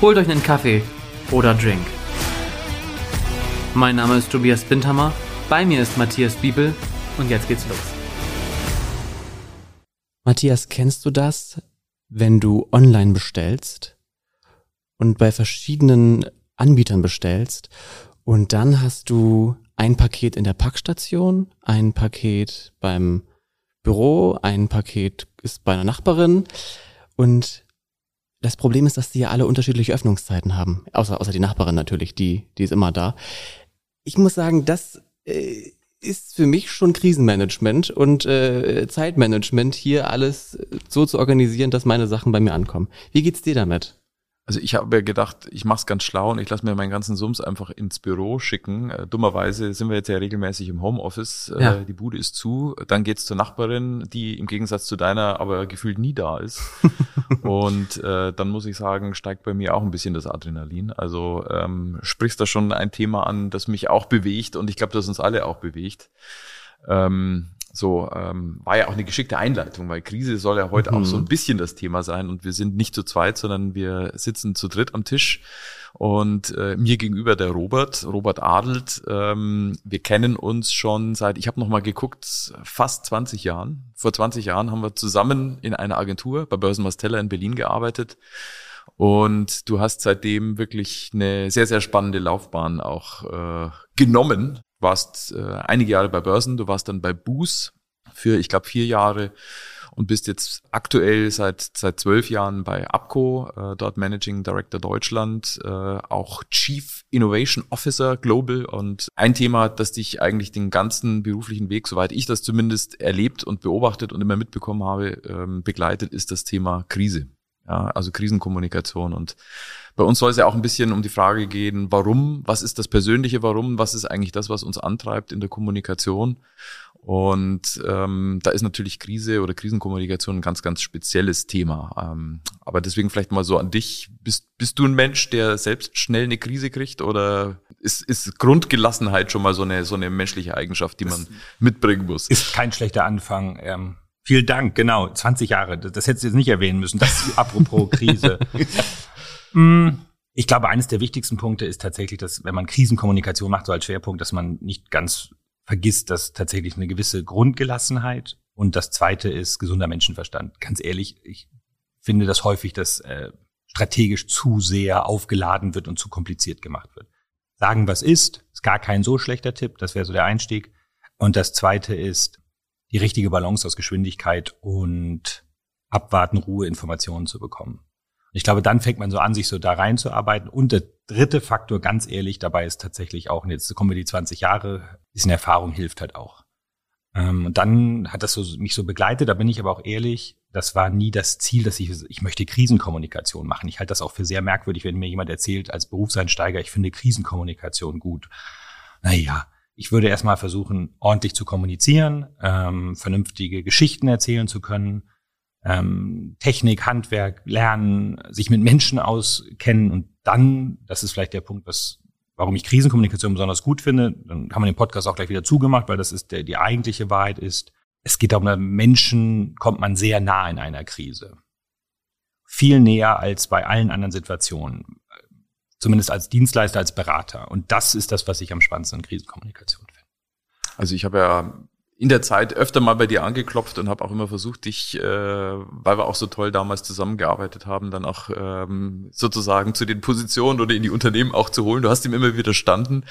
Holt euch einen Kaffee oder Drink. Mein Name ist Tobias Bindhammer, bei mir ist Matthias Biebel und jetzt geht's los. Matthias, kennst du das, wenn du online bestellst und bei verschiedenen Anbietern bestellst und dann hast du ein Paket in der Packstation, ein Paket beim Büro, ein Paket ist bei einer Nachbarin und das Problem ist, dass die ja alle unterschiedliche Öffnungszeiten haben. Außer, außer die Nachbarin natürlich, die, die ist immer da. Ich muss sagen, das äh, ist für mich schon Krisenmanagement und äh, Zeitmanagement, hier alles so zu organisieren, dass meine Sachen bei mir ankommen. Wie geht's dir damit? Also ich habe ja gedacht, ich mache es ganz schlau und ich lasse mir meinen ganzen Sums einfach ins Büro schicken. Äh, dummerweise sind wir jetzt ja regelmäßig im Homeoffice. Äh, ja. die Bude ist zu. Dann geht's zur Nachbarin, die im Gegensatz zu deiner aber gefühlt nie da ist. und äh, dann muss ich sagen, steigt bei mir auch ein bisschen das Adrenalin. Also ähm, sprichst da schon ein Thema an, das mich auch bewegt und ich glaube, das uns alle auch bewegt. Ähm, so ähm, war ja auch eine geschickte Einleitung, weil Krise soll ja heute mhm. auch so ein bisschen das Thema sein und wir sind nicht zu zweit, sondern wir sitzen zu dritt am Tisch und äh, mir gegenüber der Robert, Robert Adelt. Ähm, wir kennen uns schon seit, ich habe noch mal geguckt, fast 20 Jahren. Vor 20 Jahren haben wir zusammen in einer Agentur bei Börsenmastella in Berlin gearbeitet. Und du hast seitdem wirklich eine sehr, sehr spannende Laufbahn auch äh, genommen warst äh, einige Jahre bei Börsen, du warst dann bei Boos für, ich glaube, vier Jahre und bist jetzt aktuell seit seit zwölf Jahren bei Abco, äh, dort Managing Director Deutschland, äh, auch Chief Innovation Officer Global und ein Thema, das dich eigentlich den ganzen beruflichen Weg, soweit ich das zumindest erlebt und beobachtet und immer mitbekommen habe, ähm, begleitet, ist das Thema Krise. Ja, also Krisenkommunikation. Und bei uns soll es ja auch ein bisschen um die Frage gehen, warum, was ist das persönliche Warum, was ist eigentlich das, was uns antreibt in der Kommunikation. Und ähm, da ist natürlich Krise oder Krisenkommunikation ein ganz, ganz spezielles Thema. Ähm, aber deswegen vielleicht mal so an dich. Bist, bist du ein Mensch, der selbst schnell eine Krise kriegt oder ist, ist Grundgelassenheit schon mal so eine, so eine menschliche Eigenschaft, die man das mitbringen muss? Ist kein schlechter Anfang. Ähm, Vielen Dank, genau. 20 Jahre. Das, hättest du jetzt nicht erwähnen müssen. Das apropos Krise. mm, ich glaube, eines der wichtigsten Punkte ist tatsächlich, dass wenn man Krisenkommunikation macht, so als Schwerpunkt, dass man nicht ganz vergisst, dass tatsächlich eine gewisse Grundgelassenheit und das zweite ist gesunder Menschenverstand. Ganz ehrlich, ich finde das häufig, dass äh, strategisch zu sehr aufgeladen wird und zu kompliziert gemacht wird. Sagen, was ist, ist gar kein so schlechter Tipp. Das wäre so der Einstieg. Und das zweite ist, die richtige Balance aus Geschwindigkeit und Abwarten, Ruhe, Informationen zu bekommen. Ich glaube, dann fängt man so an, sich so da reinzuarbeiten. Und der dritte Faktor, ganz ehrlich, dabei ist tatsächlich auch, und jetzt kommen wir die 20 Jahre, bisschen Erfahrung hilft halt auch. Ähm, und dann hat das so, mich so begleitet, da bin ich aber auch ehrlich, das war nie das Ziel, dass ich, ich möchte Krisenkommunikation machen. Ich halte das auch für sehr merkwürdig, wenn mir jemand erzählt, als Berufseinsteiger, ich finde Krisenkommunikation gut. Naja, ich würde erstmal versuchen, ordentlich zu kommunizieren, ähm, vernünftige Geschichten erzählen zu können, ähm, Technik, Handwerk, Lernen, sich mit Menschen auskennen und dann, das ist vielleicht der Punkt, was, warum ich Krisenkommunikation besonders gut finde, dann haben wir den Podcast auch gleich wieder zugemacht, weil das ist der, die eigentliche Wahrheit ist, es geht darum, Menschen kommt man sehr nah in einer Krise. Viel näher als bei allen anderen Situationen zumindest als Dienstleister, als Berater. Und das ist das, was ich am spannendsten in Krisenkommunikation finde. Also ich habe ja in der Zeit öfter mal bei dir angeklopft und habe auch immer versucht, dich, äh, weil wir auch so toll damals zusammengearbeitet haben, dann auch ähm, sozusagen zu den Positionen oder in die Unternehmen auch zu holen. Du hast ihm immer widerstanden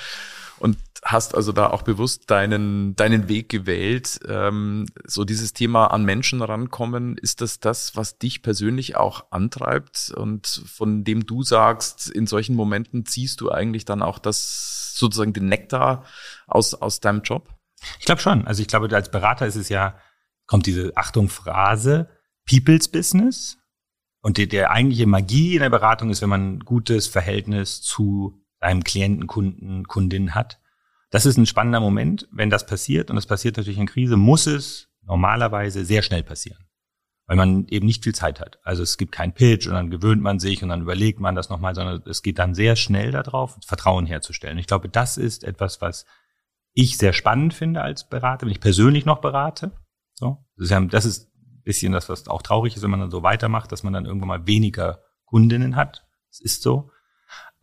und hast also da auch bewusst deinen, deinen Weg gewählt. Ähm, so dieses Thema an Menschen rankommen, ist das das, was dich persönlich auch antreibt und von dem du sagst, in solchen Momenten ziehst du eigentlich dann auch das sozusagen den Nektar aus, aus deinem Job? Ich glaube schon. Also ich glaube, als Berater ist es ja, kommt diese Achtung Phrase, People's Business. Und die, der eigentliche Magie in der Beratung ist, wenn man ein gutes Verhältnis zu seinem Klienten, Kunden, Kundin hat. Das ist ein spannender Moment, wenn das passiert. Und das passiert natürlich in Krise, muss es normalerweise sehr schnell passieren. Weil man eben nicht viel Zeit hat. Also es gibt keinen Pitch und dann gewöhnt man sich und dann überlegt man das nochmal, sondern es geht dann sehr schnell darauf, Vertrauen herzustellen. Ich glaube, das ist etwas, was ich sehr spannend finde als Berater, wenn ich persönlich noch berate. So, das ist, ein bisschen das, was auch traurig ist, wenn man dann so weitermacht, dass man dann irgendwann mal weniger Kundinnen hat. Das ist so.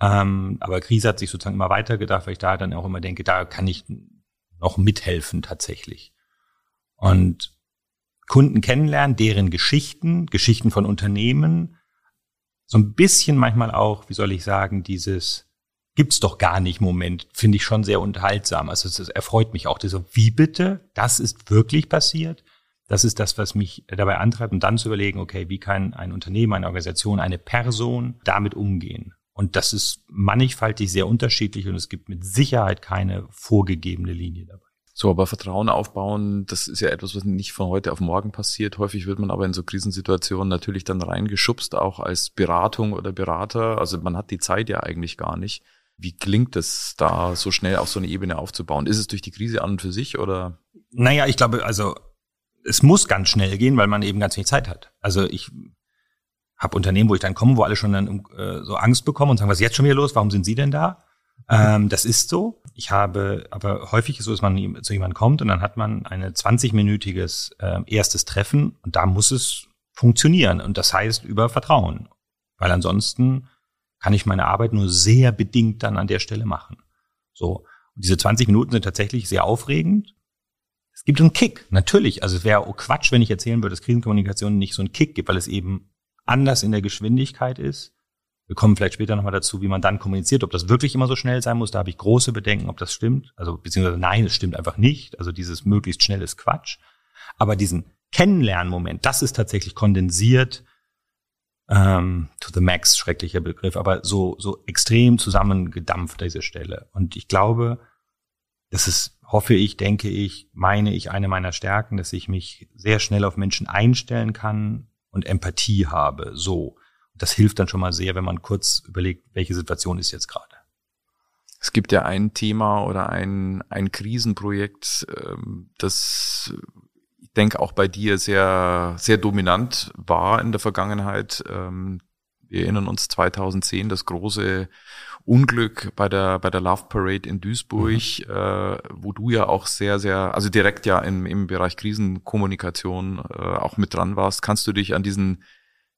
Ähm, aber Krise hat sich sozusagen immer weitergedacht, weil ich da dann auch immer denke, da kann ich noch mithelfen tatsächlich. Und Kunden kennenlernen, deren Geschichten, Geschichten von Unternehmen, so ein bisschen manchmal auch, wie soll ich sagen, dieses gibt's doch gar nicht Moment, finde ich schon sehr unterhaltsam. Also es erfreut mich auch, so, wie bitte? Das ist wirklich passiert? Das ist das, was mich dabei antreibt, und dann zu überlegen, okay, wie kann ein Unternehmen, eine Organisation, eine Person damit umgehen? Und das ist mannigfaltig sehr unterschiedlich und es gibt mit Sicherheit keine vorgegebene Linie dabei. So, aber Vertrauen aufbauen, das ist ja etwas, was nicht von heute auf morgen passiert. Häufig wird man aber in so Krisensituationen natürlich dann reingeschubst, auch als Beratung oder Berater. Also man hat die Zeit ja eigentlich gar nicht. Wie klingt es da so schnell auf so eine Ebene aufzubauen? Ist es durch die Krise an und für sich oder? Naja, ich glaube, also es muss ganz schnell gehen, weil man eben ganz wenig Zeit hat. Also ich habe Unternehmen, wo ich dann komme, wo alle schon dann äh, so Angst bekommen und sagen, was ist jetzt schon wieder los? Warum sind Sie denn da? Ähm, das ist so. Ich habe, aber häufig ist so, dass man zu jemandem kommt und dann hat man ein 20-minütiges äh, erstes Treffen und da muss es funktionieren. Und das heißt über Vertrauen. Weil ansonsten kann ich meine Arbeit nur sehr bedingt dann an der Stelle machen. So. Und diese 20 Minuten sind tatsächlich sehr aufregend. Es gibt einen Kick, natürlich. Also es wäre Quatsch, wenn ich erzählen würde, dass Krisenkommunikation nicht so einen Kick gibt, weil es eben anders in der Geschwindigkeit ist. Wir kommen vielleicht später nochmal dazu, wie man dann kommuniziert, ob das wirklich immer so schnell sein muss. Da habe ich große Bedenken, ob das stimmt. Also beziehungsweise nein, es stimmt einfach nicht. Also dieses möglichst schnell ist Quatsch. Aber diesen Kennenlernmoment, das ist tatsächlich kondensiert ähm, to the max, schrecklicher Begriff, aber so, so extrem zusammengedampft diese Stelle. Und ich glaube, das ist, hoffe ich, denke ich, meine ich, eine meiner Stärken, dass ich mich sehr schnell auf Menschen einstellen kann, und Empathie habe. So. Das hilft dann schon mal sehr, wenn man kurz überlegt, welche Situation ist jetzt gerade. Es gibt ja ein Thema oder ein, ein Krisenprojekt, ähm, das ich denke auch bei dir sehr, sehr dominant war in der Vergangenheit. Ähm, wir erinnern uns 2010 das große Unglück bei der bei der Love Parade in Duisburg, mhm. äh, wo du ja auch sehr sehr also direkt ja im, im Bereich Krisenkommunikation äh, auch mit dran warst. Kannst du dich an diesen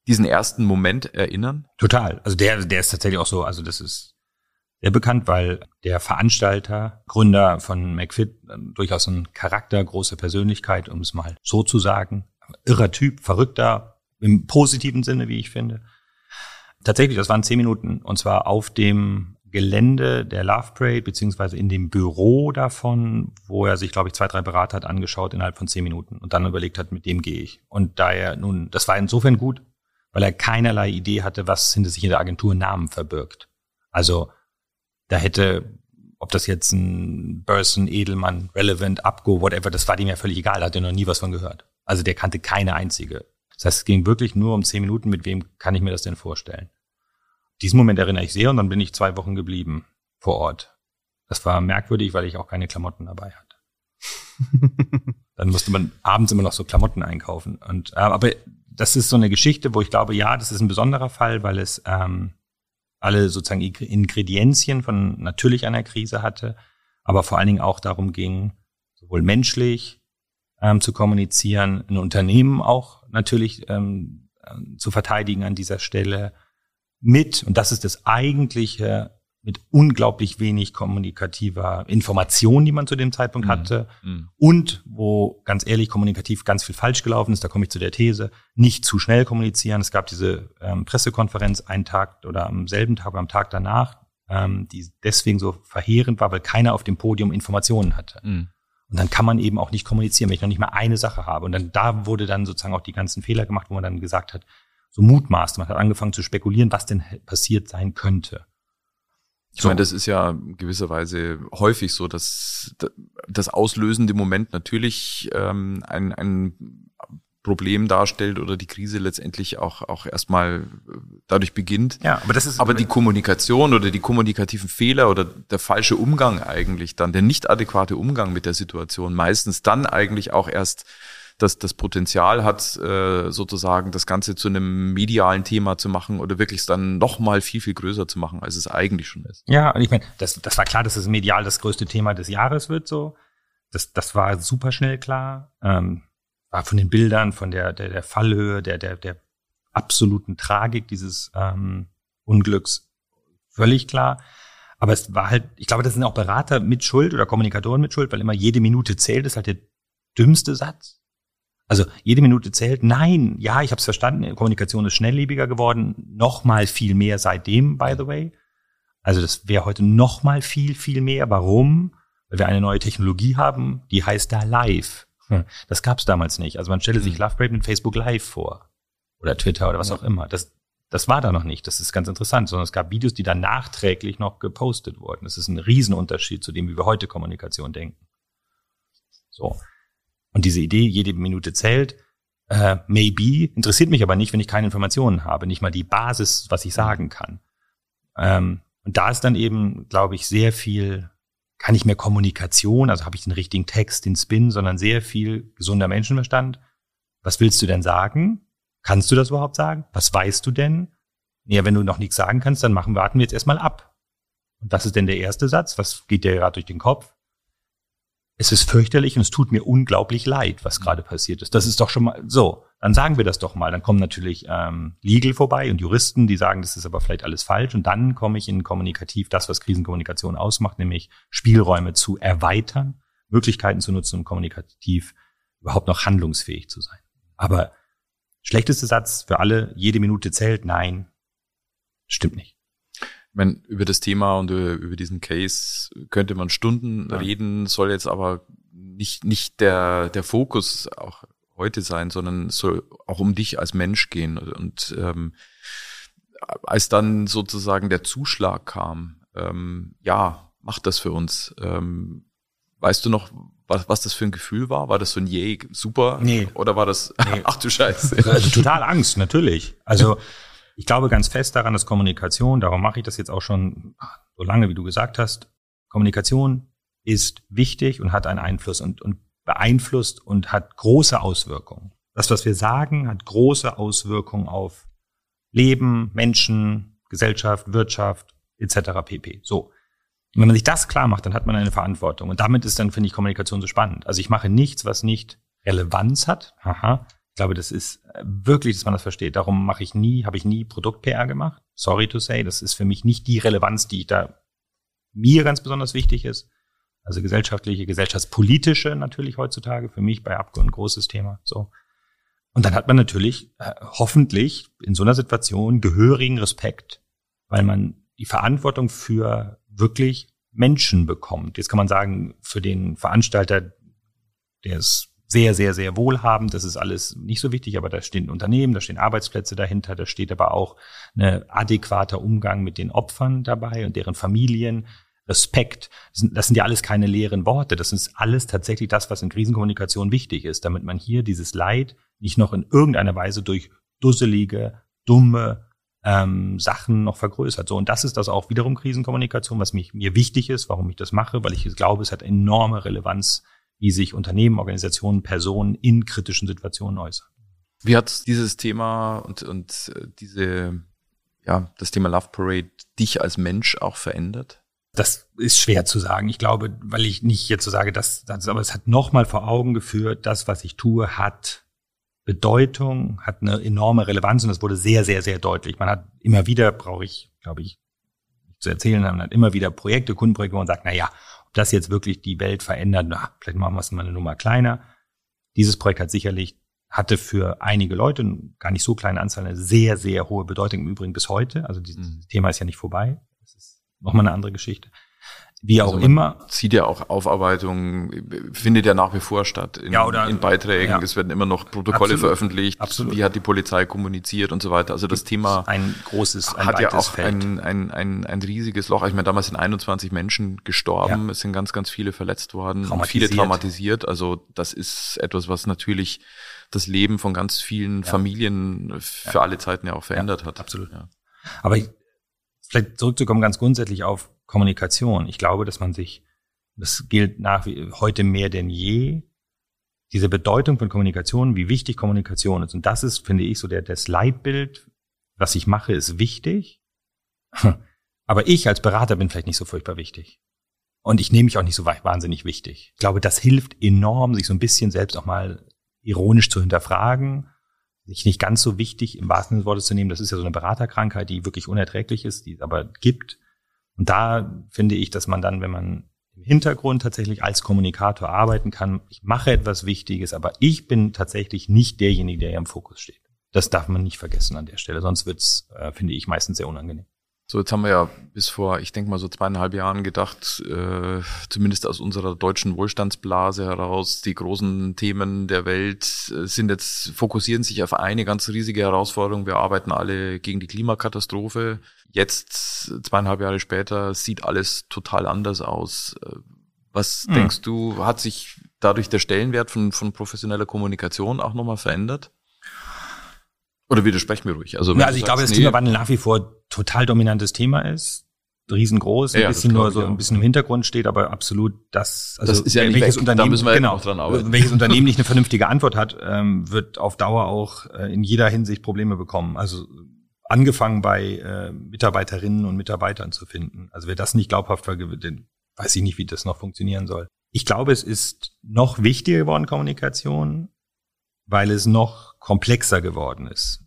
diesen ersten Moment erinnern? Total. Also der der ist tatsächlich auch so. Also das ist sehr bekannt, weil der Veranstalter, Gründer von McFit, äh, durchaus ein Charakter, große Persönlichkeit, um es mal so zu sagen, irrer Typ, verrückter im positiven Sinne, wie ich finde Tatsächlich, das waren zehn Minuten und zwar auf dem Gelände der Love Parade, beziehungsweise in dem Büro davon, wo er sich, glaube ich, zwei, drei Berater hat angeschaut innerhalb von zehn Minuten und dann überlegt hat, mit dem gehe ich. Und da er nun, das war insofern gut, weil er keinerlei Idee hatte, was hinter sich in der Agentur Namen verbirgt. Also da hätte, ob das jetzt ein Burson, Edelmann, Relevant, Abgo, whatever, das war ihm ja völlig egal, da hat er noch nie was von gehört. Also der kannte keine einzige das heißt, es ging wirklich nur um zehn Minuten, mit wem kann ich mir das denn vorstellen. Diesen Moment erinnere ich sehr und dann bin ich zwei Wochen geblieben vor Ort. Das war merkwürdig, weil ich auch keine Klamotten dabei hatte. dann musste man abends immer noch so Klamotten einkaufen. Und äh, aber das ist so eine Geschichte, wo ich glaube, ja, das ist ein besonderer Fall, weil es ähm, alle sozusagen Ingredienzien von natürlich einer Krise hatte, aber vor allen Dingen auch darum ging, sowohl menschlich ähm, zu kommunizieren, ein Unternehmen auch natürlich ähm, äh, zu verteidigen an dieser Stelle mit, und das ist das eigentliche, mit unglaublich wenig kommunikativer Information, die man zu dem Zeitpunkt mhm. hatte, mhm. und wo ganz ehrlich kommunikativ ganz viel falsch gelaufen ist, da komme ich zu der These, nicht zu schnell kommunizieren. Es gab diese ähm, Pressekonferenz einen Tag oder am selben Tag oder am Tag danach, ähm, die deswegen so verheerend war, weil keiner auf dem Podium Informationen hatte. Mhm. Und dann kann man eben auch nicht kommunizieren, wenn ich noch nicht mal eine Sache habe. Und dann da wurde dann sozusagen auch die ganzen Fehler gemacht, wo man dann gesagt hat, so mutmaßt, man hat angefangen zu spekulieren, was denn passiert sein könnte. Ich meine, das ist ja gewisserweise häufig so, dass das auslösende Moment natürlich ähm, ein, ein Problem darstellt oder die Krise letztendlich auch, auch erstmal äh, dadurch beginnt. Ja, aber das ist. Aber die Kommunikation oder die kommunikativen Fehler oder der falsche Umgang eigentlich dann, der nicht adäquate Umgang mit der Situation meistens dann eigentlich auch erst das, das Potenzial hat, äh, sozusagen das Ganze zu einem medialen Thema zu machen oder wirklich dann nochmal viel, viel größer zu machen, als es eigentlich schon ist. Ja, und ich meine, das, das war klar, dass es medial das größte Thema des Jahres wird, so. Das, das war super schnell klar. Ähm, von den Bildern, von der, der, der Fallhöhe, der, der, der absoluten Tragik dieses ähm, Unglücks völlig klar. Aber es war halt, ich glaube, das sind auch Berater mit Schuld oder Kommunikatoren mit Schuld, weil immer jede Minute zählt, ist halt der dümmste Satz. Also jede Minute zählt. Nein, ja, ich habe es verstanden. Kommunikation ist schnelllebiger geworden. Noch mal viel mehr seitdem, by the way. Also das wäre heute noch mal viel, viel mehr. Warum? Weil wir eine neue Technologie haben, die heißt da Live. Hm. Das gab es damals nicht. Also man stelle sich hm. Lovebrave mit Facebook Live vor. Oder Twitter oder was auch immer. Das, das war da noch nicht. Das ist ganz interessant. Sondern es gab Videos, die dann nachträglich noch gepostet wurden. Das ist ein Riesenunterschied zu dem, wie wir heute Kommunikation denken. So. Und diese Idee, jede Minute zählt, äh, maybe, interessiert mich aber nicht, wenn ich keine Informationen habe, nicht mal die Basis, was ich sagen kann. Ähm, und da ist dann eben, glaube ich, sehr viel, kann ich mehr Kommunikation, also habe ich den richtigen Text, den Spin, sondern sehr viel gesunder Menschenverstand. Was willst du denn sagen? Kannst du das überhaupt sagen? Was weißt du denn? Ja, wenn du noch nichts sagen kannst, dann machen, warten wir jetzt erstmal ab. Und was ist denn der erste Satz? Was geht dir gerade durch den Kopf? es ist fürchterlich und es tut mir unglaublich leid, was gerade passiert ist. Das ist doch schon mal so. Dann sagen wir das doch mal. Dann kommen natürlich ähm, Legal vorbei und Juristen, die sagen, das ist aber vielleicht alles falsch. Und dann komme ich in kommunikativ das, was Krisenkommunikation ausmacht, nämlich Spielräume zu erweitern, Möglichkeiten zu nutzen, um kommunikativ überhaupt noch handlungsfähig zu sein. Aber schlechteste Satz für alle, jede Minute zählt, nein, stimmt nicht. Ich meine, über das Thema und über diesen Case könnte man Stunden ja. reden, soll jetzt aber nicht, nicht der, der Fokus auch heute sein, sondern soll auch um dich als Mensch gehen. Und ähm, als dann sozusagen der Zuschlag kam, ähm, ja, mach das für uns. Ähm, weißt du noch, was, was das für ein Gefühl war? War das so ein Yay, super? Nee. Oder war das, nee. ach du Scheiße. Also total Angst, natürlich. Also ich glaube ganz fest daran, dass Kommunikation, darum mache ich das jetzt auch schon so lange, wie du gesagt hast, Kommunikation ist wichtig und hat einen Einfluss und, und beeinflusst und hat große Auswirkungen. Das, was wir sagen, hat große Auswirkungen auf Leben, Menschen, Gesellschaft, Wirtschaft etc. pp. So. Und wenn man sich das klar macht, dann hat man eine Verantwortung. Und damit ist dann, finde ich, Kommunikation so spannend. Also ich mache nichts, was nicht Relevanz hat. Aha glaube, das ist äh, wirklich, dass man das versteht. Darum mache ich nie, habe ich nie Produkt-PR gemacht. Sorry to say, das ist für mich nicht die Relevanz, die ich da mir ganz besonders wichtig ist. Also gesellschaftliche, gesellschaftspolitische natürlich heutzutage für mich bei Abgo ein großes Thema. So. Und dann hat man natürlich äh, hoffentlich in so einer Situation gehörigen Respekt, weil man die Verantwortung für wirklich Menschen bekommt. Jetzt kann man sagen, für den Veranstalter, der ist sehr, sehr, sehr wohlhabend. Das ist alles nicht so wichtig, aber da stehen Unternehmen, da stehen Arbeitsplätze dahinter, da steht aber auch ein adäquater Umgang mit den Opfern dabei und deren Familien. Respekt, das sind ja alles keine leeren Worte. Das ist alles tatsächlich das, was in Krisenkommunikation wichtig ist, damit man hier dieses Leid nicht noch in irgendeiner Weise durch dusselige, dumme ähm, Sachen noch vergrößert. So und das ist das auch wiederum Krisenkommunikation, was mich, mir wichtig ist, warum ich das mache, weil ich glaube, es hat enorme Relevanz wie sich Unternehmen, Organisationen, Personen in kritischen Situationen äußern. Wie hat dieses Thema und, und äh, diese, ja, das Thema Love Parade dich als Mensch auch verändert? Das ist schwer zu sagen. Ich glaube, weil ich nicht jetzt so sage, dass, dass aber es hat nochmal vor Augen geführt, das, was ich tue, hat Bedeutung, hat eine enorme Relevanz und das wurde sehr, sehr, sehr deutlich. Man hat immer wieder, brauche ich, glaube ich, zu erzählen, man hat immer wieder Projekte, Kundenprojekte, wo man sagt, na ja, ob das jetzt wirklich die Welt verändert, na, vielleicht machen wir es mal eine Nummer kleiner. Dieses Projekt hat sicherlich, hatte für einige Leute, gar nicht so kleine Anzahl, eine sehr, sehr hohe Bedeutung im Übrigen bis heute. Also dieses mhm. Thema ist ja nicht vorbei. Nochmal eine andere Geschichte. Wie auch also immer. Zieht ja auch Aufarbeitung, findet ja nach wie vor statt in, ja, oder, in Beiträgen. Ja. Es werden immer noch Protokolle Absolut. veröffentlicht. Absolut. Wie hat die Polizei kommuniziert und so weiter. Also das Thema ein großes, ein hat ja auch Feld. Ein, ein, ein, ein riesiges Loch. Ich meine, damals sind 21 Menschen gestorben. Ja. Es sind ganz, ganz viele verletzt worden. Viele traumatisiert. Also das ist etwas, was natürlich das Leben von ganz vielen. Familien für alle Zeiten ja auch verändert hat. Absolut. Aber ich, vielleicht zurückzukommen ganz grundsätzlich auf Kommunikation. Ich glaube, dass man sich, das gilt nach wie heute mehr denn je, diese Bedeutung von Kommunikation, wie wichtig Kommunikation ist. Und das ist, finde ich, so der, das Leitbild, was ich mache, ist wichtig. Aber ich als Berater bin vielleicht nicht so furchtbar wichtig. Und ich nehme mich auch nicht so wahnsinnig wichtig. Ich glaube, das hilft enorm, sich so ein bisschen selbst auch mal ironisch zu hinterfragen, sich nicht ganz so wichtig im wahrsten Sinne des Wortes zu nehmen. Das ist ja so eine Beraterkrankheit, die wirklich unerträglich ist, die es aber gibt. Und da finde ich, dass man dann, wenn man im Hintergrund tatsächlich als Kommunikator arbeiten kann, ich mache etwas Wichtiges, aber ich bin tatsächlich nicht derjenige, der im Fokus steht. Das darf man nicht vergessen an der Stelle, sonst wird's, äh, finde ich, meistens sehr unangenehm. So, jetzt haben wir ja bis vor, ich denke mal so zweieinhalb Jahren gedacht, äh, zumindest aus unserer deutschen Wohlstandsblase heraus, die großen Themen der Welt äh, sind jetzt, fokussieren sich auf eine ganz riesige Herausforderung. Wir arbeiten alle gegen die Klimakatastrophe. Jetzt, zweieinhalb Jahre später, sieht alles total anders aus. Äh, was hm. denkst du, hat sich dadurch der Stellenwert von, von professioneller Kommunikation auch nochmal verändert? Oder widersprecht mir ruhig. Also, ja, also ich glaube, dass nee, Klimawandel nach wie vor total dominantes Thema ist. Riesengroß, ein ja, bisschen nur so ein bisschen im Hintergrund steht, aber absolut das, also das ist ja welches weg. Unternehmen, genau, dran arbeiten. welches Unternehmen nicht eine vernünftige Antwort hat, ähm, wird auf Dauer auch äh, in jeder Hinsicht Probleme bekommen. Also angefangen bei äh, Mitarbeiterinnen und Mitarbeitern zu finden. Also wer das nicht glaubhaft vergibt, den weiß ich nicht, wie das noch funktionieren soll. Ich glaube, es ist noch wichtiger geworden, Kommunikation, weil es noch komplexer geworden ist.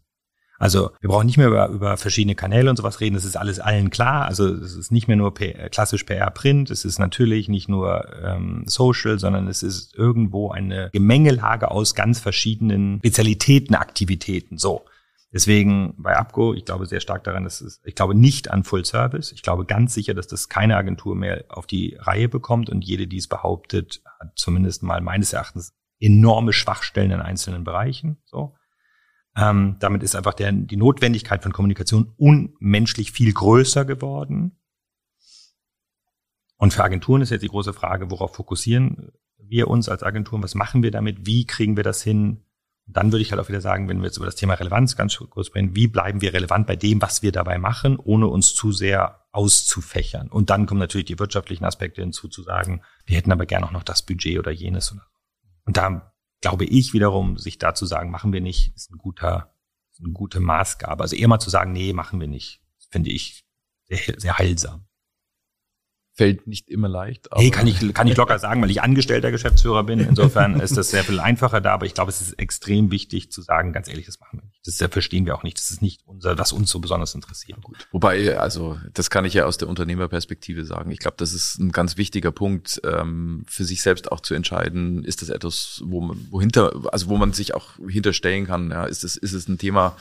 Also wir brauchen nicht mehr über, über verschiedene Kanäle und sowas reden, das ist alles allen klar. Also es ist nicht mehr nur PR, klassisch PR-Print, es ist natürlich nicht nur ähm, Social, sondern es ist irgendwo eine Gemengelage aus ganz verschiedenen Spezialitäten, Aktivitäten. So. Deswegen bei Abgo, ich glaube sehr stark daran, dass es, ich glaube nicht an Full Service. Ich glaube ganz sicher, dass das keine Agentur mehr auf die Reihe bekommt und jede, die es behauptet, hat zumindest mal meines Erachtens enorme Schwachstellen in einzelnen Bereichen. So. Ähm, damit ist einfach der, die Notwendigkeit von Kommunikation unmenschlich viel größer geworden. Und für Agenturen ist jetzt die große Frage, worauf fokussieren wir uns als Agenturen? Was machen wir damit? Wie kriegen wir das hin? Und dann würde ich halt auch wieder sagen, wenn wir jetzt über das Thema Relevanz ganz kurz sprechen, wie bleiben wir relevant bei dem, was wir dabei machen, ohne uns zu sehr auszufächern? Und dann kommen natürlich die wirtschaftlichen Aspekte hinzu, zu sagen, wir hätten aber gerne auch noch das Budget oder jenes. Und da glaube ich wiederum, sich da zu sagen, machen wir nicht, ist ein guter, ist eine gute Maßgabe. Also eher mal zu sagen, nee, machen wir nicht, finde ich sehr, sehr heilsam fällt nicht immer leicht. Hey, kann ich, kann ich locker sagen, weil ich angestellter Geschäftsführer bin. Insofern ist das sehr viel einfacher da, aber ich glaube, es ist extrem wichtig zu sagen, ganz ehrlich, das machen wir nicht. Das verstehen wir auch nicht. Das ist nicht unser, was uns so besonders interessiert. Gut. Wobei, also, das kann ich ja aus der Unternehmerperspektive sagen. Ich glaube, das ist ein ganz wichtiger Punkt, ähm, für sich selbst auch zu entscheiden, ist das etwas, wo man, wohinter, also wo man sich auch hinterstellen kann, ja, ist es, ist es ein Thema,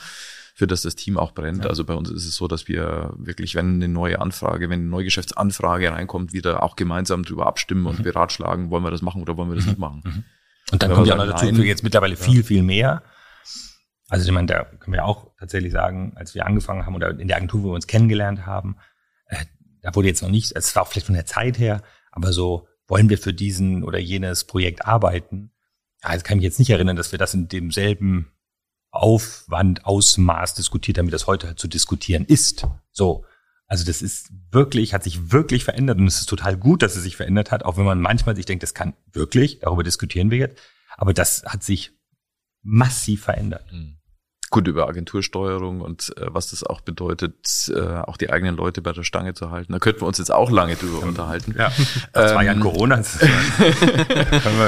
für das das Team auch brennt. Ja. Also bei uns ist es so, dass wir wirklich, wenn eine neue Anfrage, wenn eine neue Geschäftsanfrage reinkommt, wieder auch gemeinsam drüber abstimmen und mhm. beratschlagen, wollen wir das machen oder wollen wir das nicht machen. Mhm. Und dann kommt ja noch dazu, für jetzt mittlerweile viel, ja. viel mehr. Also ich meine, da können wir auch tatsächlich sagen, als wir angefangen haben oder in der Agentur, wo wir uns kennengelernt haben, äh, da wurde jetzt noch nicht, es war auch vielleicht von der Zeit her, aber so wollen wir für diesen oder jenes Projekt arbeiten. Ja, jetzt kann ich mich jetzt nicht erinnern, dass wir das in demselben Aufwand, Ausmaß diskutiert, damit das heute halt zu diskutieren ist. So. Also das ist wirklich, hat sich wirklich verändert und es ist total gut, dass es sich verändert hat, auch wenn man manchmal sich denkt, das kann wirklich, darüber diskutieren wir jetzt. Aber das hat sich massiv verändert. Mhm gut über Agentursteuerung und äh, was das auch bedeutet, äh, auch die eigenen Leute bei der Stange zu halten. Da könnten wir uns jetzt auch lange drüber unterhalten. Ja, das ähm, war ja Corona.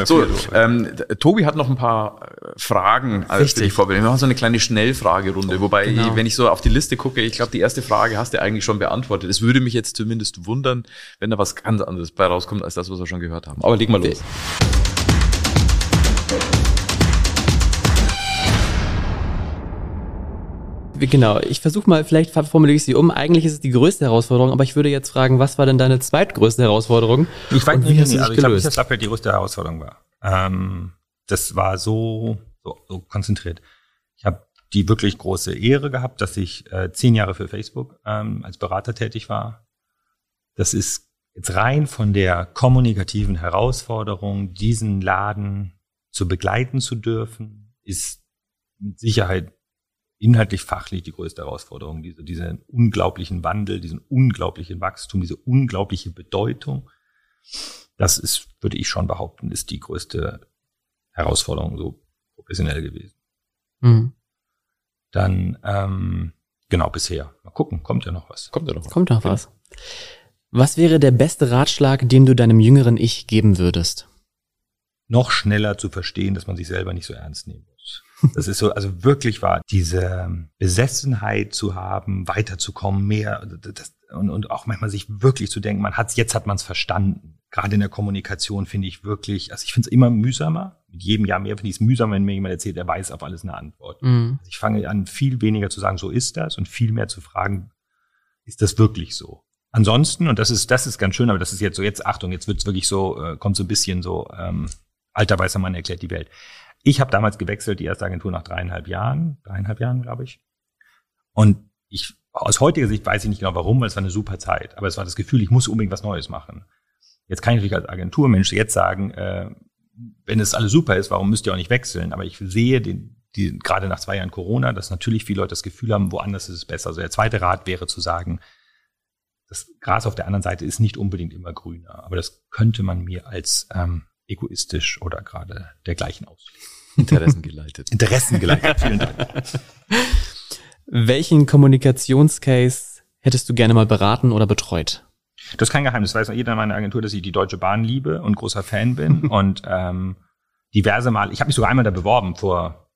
so, ähm, Tobi hat noch ein paar äh, Fragen äh, für dich vorbereitet. Wir machen so eine kleine Schnellfragerunde, wobei, genau. wenn ich so auf die Liste gucke, ich glaube, die erste Frage hast du eigentlich schon beantwortet. Es würde mich jetzt zumindest wundern, wenn da was ganz anderes bei rauskommt, als das, was wir schon gehört haben. Aber leg mal los. Genau, ich versuche mal, vielleicht formuliere ich sie um. Eigentlich ist es die größte Herausforderung, aber ich würde jetzt fragen, was war denn deine zweitgrößte Herausforderung? Ich weiß nicht, also ich glaube dass Lappel die größte Herausforderung war. Ähm, das war so, so, so konzentriert. Ich habe die wirklich große Ehre gehabt, dass ich äh, zehn Jahre für Facebook ähm, als Berater tätig war. Das ist jetzt rein von der kommunikativen Herausforderung, diesen Laden zu begleiten zu dürfen, ist mit Sicherheit inhaltlich fachlich die größte Herausforderung. Diese, diesen unglaublichen Wandel, diesen unglaublichen Wachstum, diese unglaubliche Bedeutung. Das ist, würde ich schon behaupten, ist die größte Herausforderung so professionell gewesen. Mhm. Dann, ähm, genau, bisher. Mal gucken, kommt ja noch was. Kommt ja noch was. Kommt noch was. Was wäre der beste Ratschlag, den du deinem jüngeren Ich geben würdest? Noch schneller zu verstehen, dass man sich selber nicht so ernst nehmen muss. Das ist so, also wirklich wahr, diese Besessenheit zu haben, weiterzukommen, mehr, das, und, und auch manchmal sich wirklich zu denken, man hat's, jetzt hat man es verstanden. Gerade in der Kommunikation finde ich wirklich, also ich finde es immer mühsamer. Mit jedem Jahr mehr finde ich es mühsamer, wenn mir jemand erzählt, er weiß auf alles eine Antwort. Mhm. Also ich fange an, viel weniger zu sagen, so ist das, und viel mehr zu fragen, ist das wirklich so? Ansonsten, und das ist, das ist ganz schön, aber das ist jetzt so, jetzt Achtung, jetzt wird's wirklich so, äh, kommt so ein bisschen so, ähm, alter weißer Mann erklärt die Welt. Ich habe damals gewechselt, die erste Agentur nach dreieinhalb Jahren, dreieinhalb Jahren, glaube ich. Und ich, aus heutiger Sicht weiß ich nicht genau warum, weil es war eine super Zeit. Aber es war das Gefühl, ich muss unbedingt was Neues machen. Jetzt kann ich natürlich als Agenturmensch jetzt sagen, äh, wenn es alles super ist, warum müsst ihr auch nicht wechseln? Aber ich sehe den, die, gerade nach zwei Jahren Corona, dass natürlich viele Leute das Gefühl haben, woanders ist es besser. Also der zweite Rat wäre zu sagen, das Gras auf der anderen Seite ist nicht unbedingt immer grüner, aber das könnte man mir als ähm, egoistisch oder gerade dergleichen auslegen. Interessengeleitet. Interessengeleitet, vielen Dank. Welchen Kommunikationscase hättest du gerne mal beraten oder betreut? Das ist kein Geheimnis. Weiß jeder in meiner Agentur, dass ich die Deutsche Bahn liebe und großer Fan bin. und ähm, diverse Mal, ich habe mich sogar einmal da beworben vor,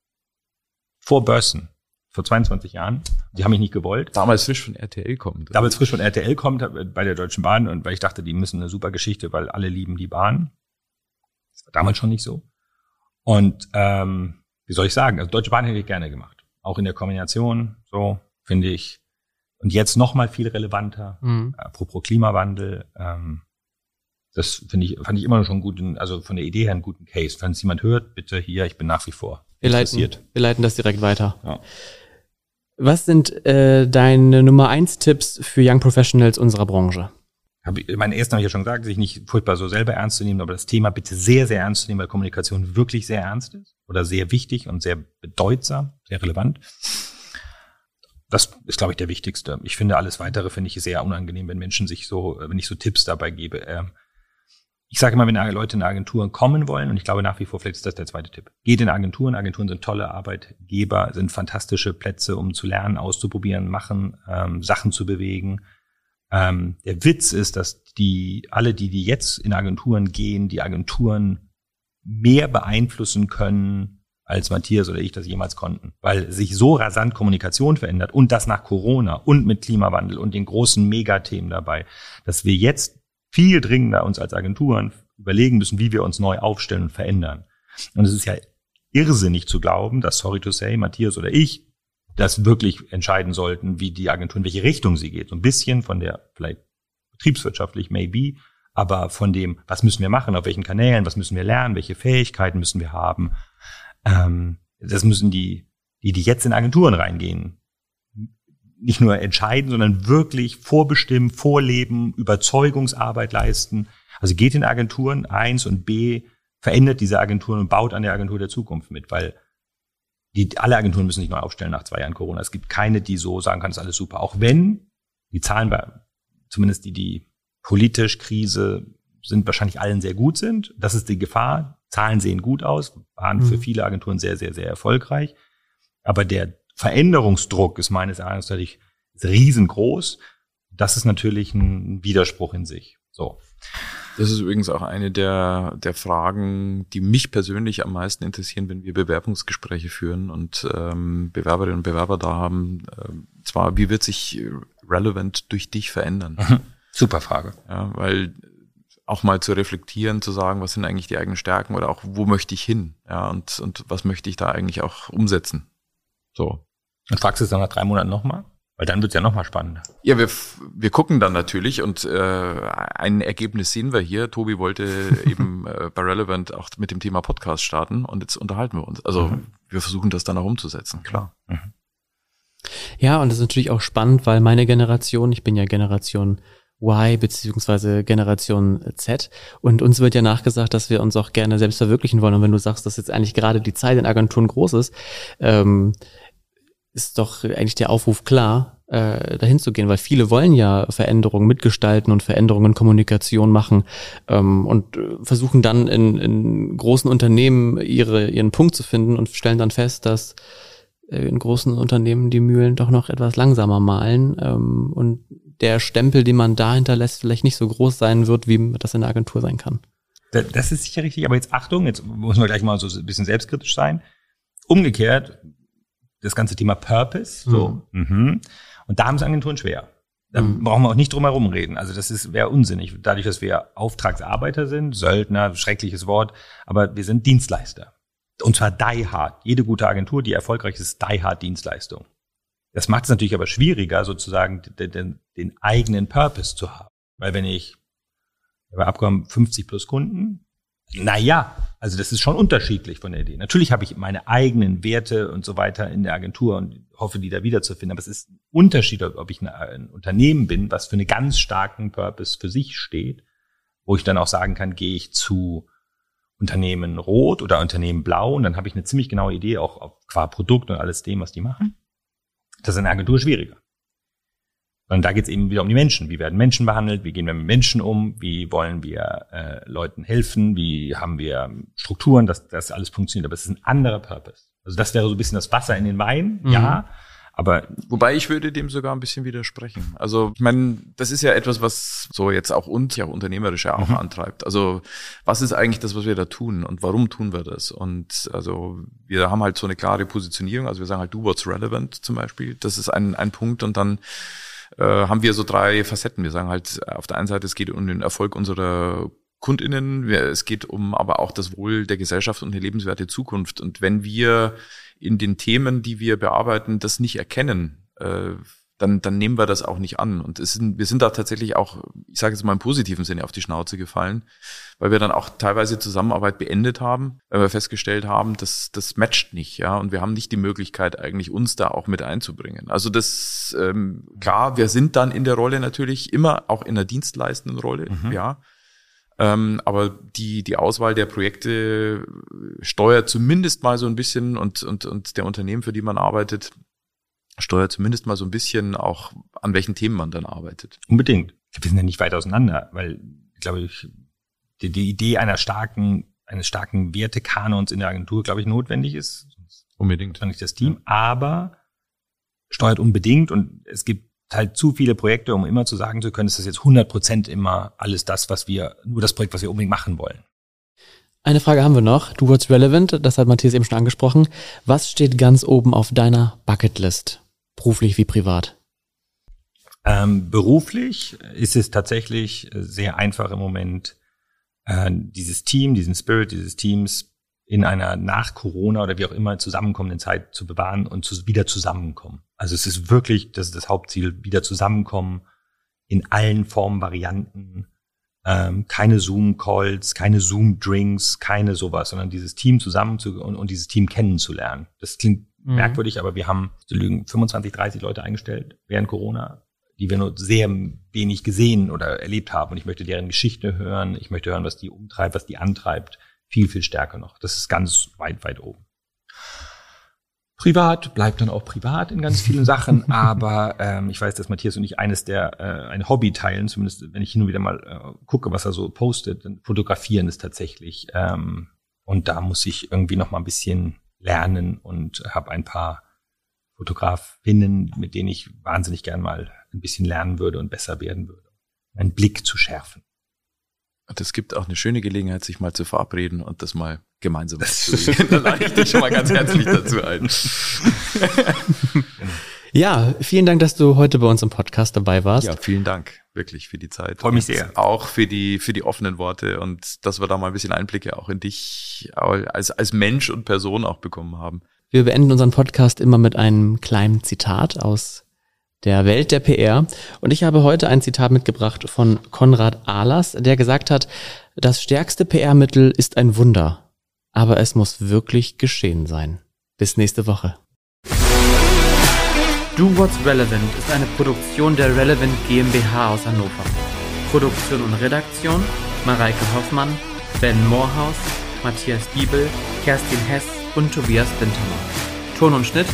vor Börsen vor 22 Jahren. Die haben mich nicht gewollt. Damals frisch von RTL kommt. Damals frisch von RTL kommt bei der Deutschen Bahn und weil ich dachte, die müssen eine super Geschichte, weil alle lieben die Bahn. War damals schon nicht so. Und ähm, wie soll ich sagen? Also Deutsche Bahn hätte ich gerne gemacht. Auch in der Kombination, so finde ich. Und jetzt noch mal viel relevanter. Mhm. Apropos Klimawandel. Ähm, das finde ich, fand ich immer schon gut, also von der Idee her einen guten Case. Wenn es jemand hört, bitte hier, ich bin nach wie vor wir interessiert. Leiten, wir leiten das direkt weiter. Ja. Was sind äh, deine Nummer eins Tipps für Young Professionals unserer Branche? Hab mein ersten habe ich ja schon gesagt, sich nicht furchtbar so selber ernst zu nehmen, aber das Thema bitte sehr, sehr ernst zu nehmen, weil Kommunikation wirklich sehr ernst ist oder sehr wichtig und sehr bedeutsam, sehr relevant. Das ist, glaube ich, der wichtigste. Ich finde alles weitere finde ich sehr unangenehm, wenn Menschen sich so, wenn ich so Tipps dabei gebe. Ähm, ich sage immer, wenn Leute in Agenturen kommen wollen, und ich glaube nach wie vor, vielleicht ist das der zweite Tipp, geht in Agenturen. Agenturen sind tolle Arbeitgeber, sind fantastische Plätze, um zu lernen, auszuprobieren, machen, ähm, Sachen zu bewegen. Ähm, der Witz ist, dass die alle, die, die jetzt in Agenturen gehen, die Agenturen mehr beeinflussen können, als Matthias oder ich das jemals konnten, weil sich so rasant Kommunikation verändert und das nach Corona und mit Klimawandel und den großen Megathemen dabei, dass wir jetzt viel dringender uns als Agenturen überlegen müssen, wie wir uns neu aufstellen und verändern. Und es ist ja irrsinnig zu glauben, dass, sorry to say, Matthias oder ich das wirklich entscheiden sollten, wie die Agentur, in welche Richtung sie geht. So ein bisschen von der vielleicht betriebswirtschaftlich, maybe, aber von dem, was müssen wir machen, auf welchen Kanälen, was müssen wir lernen, welche Fähigkeiten müssen wir haben. Ähm, das müssen die, die, die jetzt in Agenturen reingehen, nicht nur entscheiden, sondern wirklich vorbestimmen, vorleben, Überzeugungsarbeit leisten. Also geht in Agenturen eins und B verändert diese Agenturen und baut an der Agentur der Zukunft mit, weil die, alle Agenturen müssen sich neu aufstellen nach zwei Jahren Corona. Es gibt keine, die so sagen kann, ist alles super. Auch wenn die Zahlen bei, zumindest die, die politisch Krise sind, wahrscheinlich allen sehr gut sind. Das ist die Gefahr. Zahlen sehen gut aus, waren für mhm. viele Agenturen sehr, sehr, sehr erfolgreich. Aber der Veränderungsdruck ist meines Erachtens natürlich riesengroß. Das ist natürlich ein Widerspruch in sich. So. Das ist übrigens auch eine der, der Fragen, die mich persönlich am meisten interessieren, wenn wir Bewerbungsgespräche führen und ähm, Bewerberinnen und Bewerber da haben. Ähm, zwar, wie wird sich Relevant durch dich verändern? Mhm. Super Frage. Ja, weil auch mal zu reflektieren, zu sagen, was sind eigentlich die eigenen Stärken oder auch wo möchte ich hin? Ja, und, und was möchte ich da eigentlich auch umsetzen? So. Und fragst du es dann nach drei Monaten nochmal? Weil dann wird's ja nochmal spannender. Ja, wir, wir gucken dann natürlich und äh, ein Ergebnis sehen wir hier. Tobi wollte eben äh, bei Relevant auch mit dem Thema Podcast starten und jetzt unterhalten wir uns. Also mhm. wir versuchen das dann auch umzusetzen, klar. Mhm. Ja, und das ist natürlich auch spannend, weil meine Generation, ich bin ja Generation Y beziehungsweise Generation Z. Und uns wird ja nachgesagt, dass wir uns auch gerne selbst verwirklichen wollen. Und wenn du sagst, dass jetzt eigentlich gerade die Zeit in Agenturen groß ist, ähm, ist doch eigentlich der Aufruf klar, äh, dahin zu gehen, weil viele wollen ja Veränderungen mitgestalten und Veränderungen in Kommunikation machen ähm, und äh, versuchen dann in, in großen Unternehmen ihre, ihren Punkt zu finden und stellen dann fest, dass äh, in großen Unternehmen die Mühlen doch noch etwas langsamer malen ähm, und der Stempel, den man da hinterlässt, vielleicht nicht so groß sein wird, wie das in der Agentur sein kann. Das ist sicher richtig, aber jetzt Achtung, jetzt muss man gleich mal so ein bisschen selbstkritisch sein. Umgekehrt, das ganze Thema Purpose. So. Mhm. Mhm. Und da haben es Agenturen schwer. Da mhm. brauchen wir auch nicht drum herum reden. Also das ist wäre unsinnig. Dadurch, dass wir Auftragsarbeiter sind, Söldner, schreckliches Wort, aber wir sind Dienstleister. Und zwar die hard. Jede gute Agentur, die erfolgreich ist, die hard Dienstleistung. Das macht es natürlich aber schwieriger, sozusagen den, den, den eigenen Purpose zu haben. Weil wenn ich bei Abkommen 50 plus Kunden, naja, also das ist schon unterschiedlich von der Idee. Natürlich habe ich meine eigenen Werte und so weiter in der Agentur und hoffe, die da wiederzufinden. Aber es ist ein Unterschied, ob ich ein Unternehmen bin, was für einen ganz starken Purpose für sich steht, wo ich dann auch sagen kann, gehe ich zu Unternehmen Rot oder Unternehmen Blau und dann habe ich eine ziemlich genaue Idee auch qua Produkt und alles dem, was die machen. Das ist in der Agentur schwieriger. Und da geht es eben wieder um die Menschen. Wie werden Menschen behandelt? Wie gehen wir mit Menschen um? Wie wollen wir äh, Leuten helfen? Wie haben wir Strukturen, dass das alles funktioniert? Aber es ist ein anderer Purpose. Also das wäre so ein bisschen das Wasser in den Wein, mhm. ja. Aber wobei ich würde dem sogar ein bisschen widersprechen. Also ich meine, das ist ja etwas, was so jetzt auch uns ja auch unternehmerisch ja auch mhm. antreibt. Also was ist eigentlich das, was wir da tun und warum tun wir das? Und also wir haben halt so eine klare Positionierung. Also wir sagen halt, do what's relevant zum Beispiel. Das ist ein, ein Punkt und dann äh, haben wir so drei Facetten. Wir sagen halt, auf der einen Seite, es geht um den Erfolg unserer KundInnen, es geht um aber auch das Wohl der Gesellschaft und eine lebenswerte Zukunft. Und wenn wir in den Themen, die wir bearbeiten, das nicht erkennen, äh, dann, dann nehmen wir das auch nicht an. Und es sind, wir sind da tatsächlich auch, ich sage jetzt mal im positiven Sinne, auf die Schnauze gefallen, weil wir dann auch teilweise Zusammenarbeit beendet haben, weil wir festgestellt haben, dass das matcht nicht, ja, und wir haben nicht die Möglichkeit, eigentlich uns da auch mit einzubringen. Also das, ähm, klar, wir sind dann in der Rolle natürlich immer auch in der dienstleistenden Rolle, mhm. ja. Ähm, aber die, die Auswahl der Projekte steuert zumindest mal so ein bisschen und, und, und der Unternehmen, für die man arbeitet, steuert zumindest mal so ein bisschen auch, an welchen Themen man dann arbeitet. Unbedingt. Wir sind ja nicht weit auseinander, weil, glaube ich, die, die Idee einer starken, eines starken Wertekanons in der Agentur, glaube ich, notwendig ist. Unbedingt. Nicht das Team, aber steuert unbedingt und es gibt halt zu viele Projekte, um immer zu sagen zu können, ist das jetzt 100 Prozent immer alles das, was wir, nur das Projekt, was wir unbedingt machen wollen. Eine Frage haben wir noch. Du what's relevant, das hat Matthias eben schon angesprochen. Was steht ganz oben auf deiner Bucketlist? Beruflich wie privat? Ähm, beruflich ist es tatsächlich sehr einfach im Moment, äh, dieses Team, diesen Spirit dieses Teams in einer nach Corona oder wie auch immer zusammenkommenden Zeit zu bewahren und zu, wieder zusammenkommen. Also es ist wirklich, das ist das Hauptziel, wieder zusammenkommen in allen Formen, Varianten, ähm, keine Zoom-Calls, keine Zoom-Drinks, keine sowas, sondern dieses Team zusammen zu, und, und dieses Team kennenzulernen. Das klingt mhm. merkwürdig, aber wir haben, zu lügen, 25, 30 Leute eingestellt während Corona, die wir nur sehr wenig gesehen oder erlebt haben. Und ich möchte deren Geschichte hören, ich möchte hören, was die umtreibt, was die antreibt. Viel, viel stärker noch. Das ist ganz weit, weit oben. Privat bleibt dann auch privat in ganz vielen Sachen, aber ähm, ich weiß, dass Matthias und ich eines der äh, ein Hobby teilen, zumindest wenn ich hin und wieder mal äh, gucke, was er so postet, dann fotografieren ist tatsächlich ähm, und da muss ich irgendwie noch mal ein bisschen lernen und habe ein paar Fotografinnen, mit denen ich wahnsinnig gern mal ein bisschen lernen würde und besser werden würde, einen Blick zu schärfen. Und es gibt auch eine schöne Gelegenheit, sich mal zu verabreden und das mal gemeinsam zu sehen. Da lade ich dich schon mal ganz herzlich dazu ein. Ja, vielen Dank, dass du heute bei uns im Podcast dabei warst. Ja, vielen Dank wirklich für die Zeit. Freue mich sehr. Auch für die, für die offenen Worte und dass wir da mal ein bisschen Einblicke auch in dich als, als Mensch und Person auch bekommen haben. Wir beenden unseren Podcast immer mit einem kleinen Zitat aus der Welt der PR. Und ich habe heute ein Zitat mitgebracht von Konrad Ahlers, der gesagt hat, das stärkste PR-Mittel ist ein Wunder, aber es muss wirklich geschehen sein. Bis nächste Woche. Do What's Relevant ist eine Produktion der Relevant GmbH aus Hannover. Produktion und Redaktion Mareike Hoffmann, Ben Moorhaus, Matthias Biebel, Kerstin Hess und Tobias Bintermann. Ton und Schnitt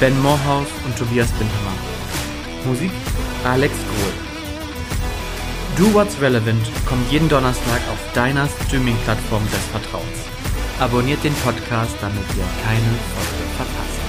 Ben Moorhaus und Tobias Bintermann. Musik Alex Grohl. Do What's Relevant kommt jeden Donnerstag auf deiner Streaming-Plattform des Vertrauens. Abonniert den Podcast, damit ihr keine Folge verpasst.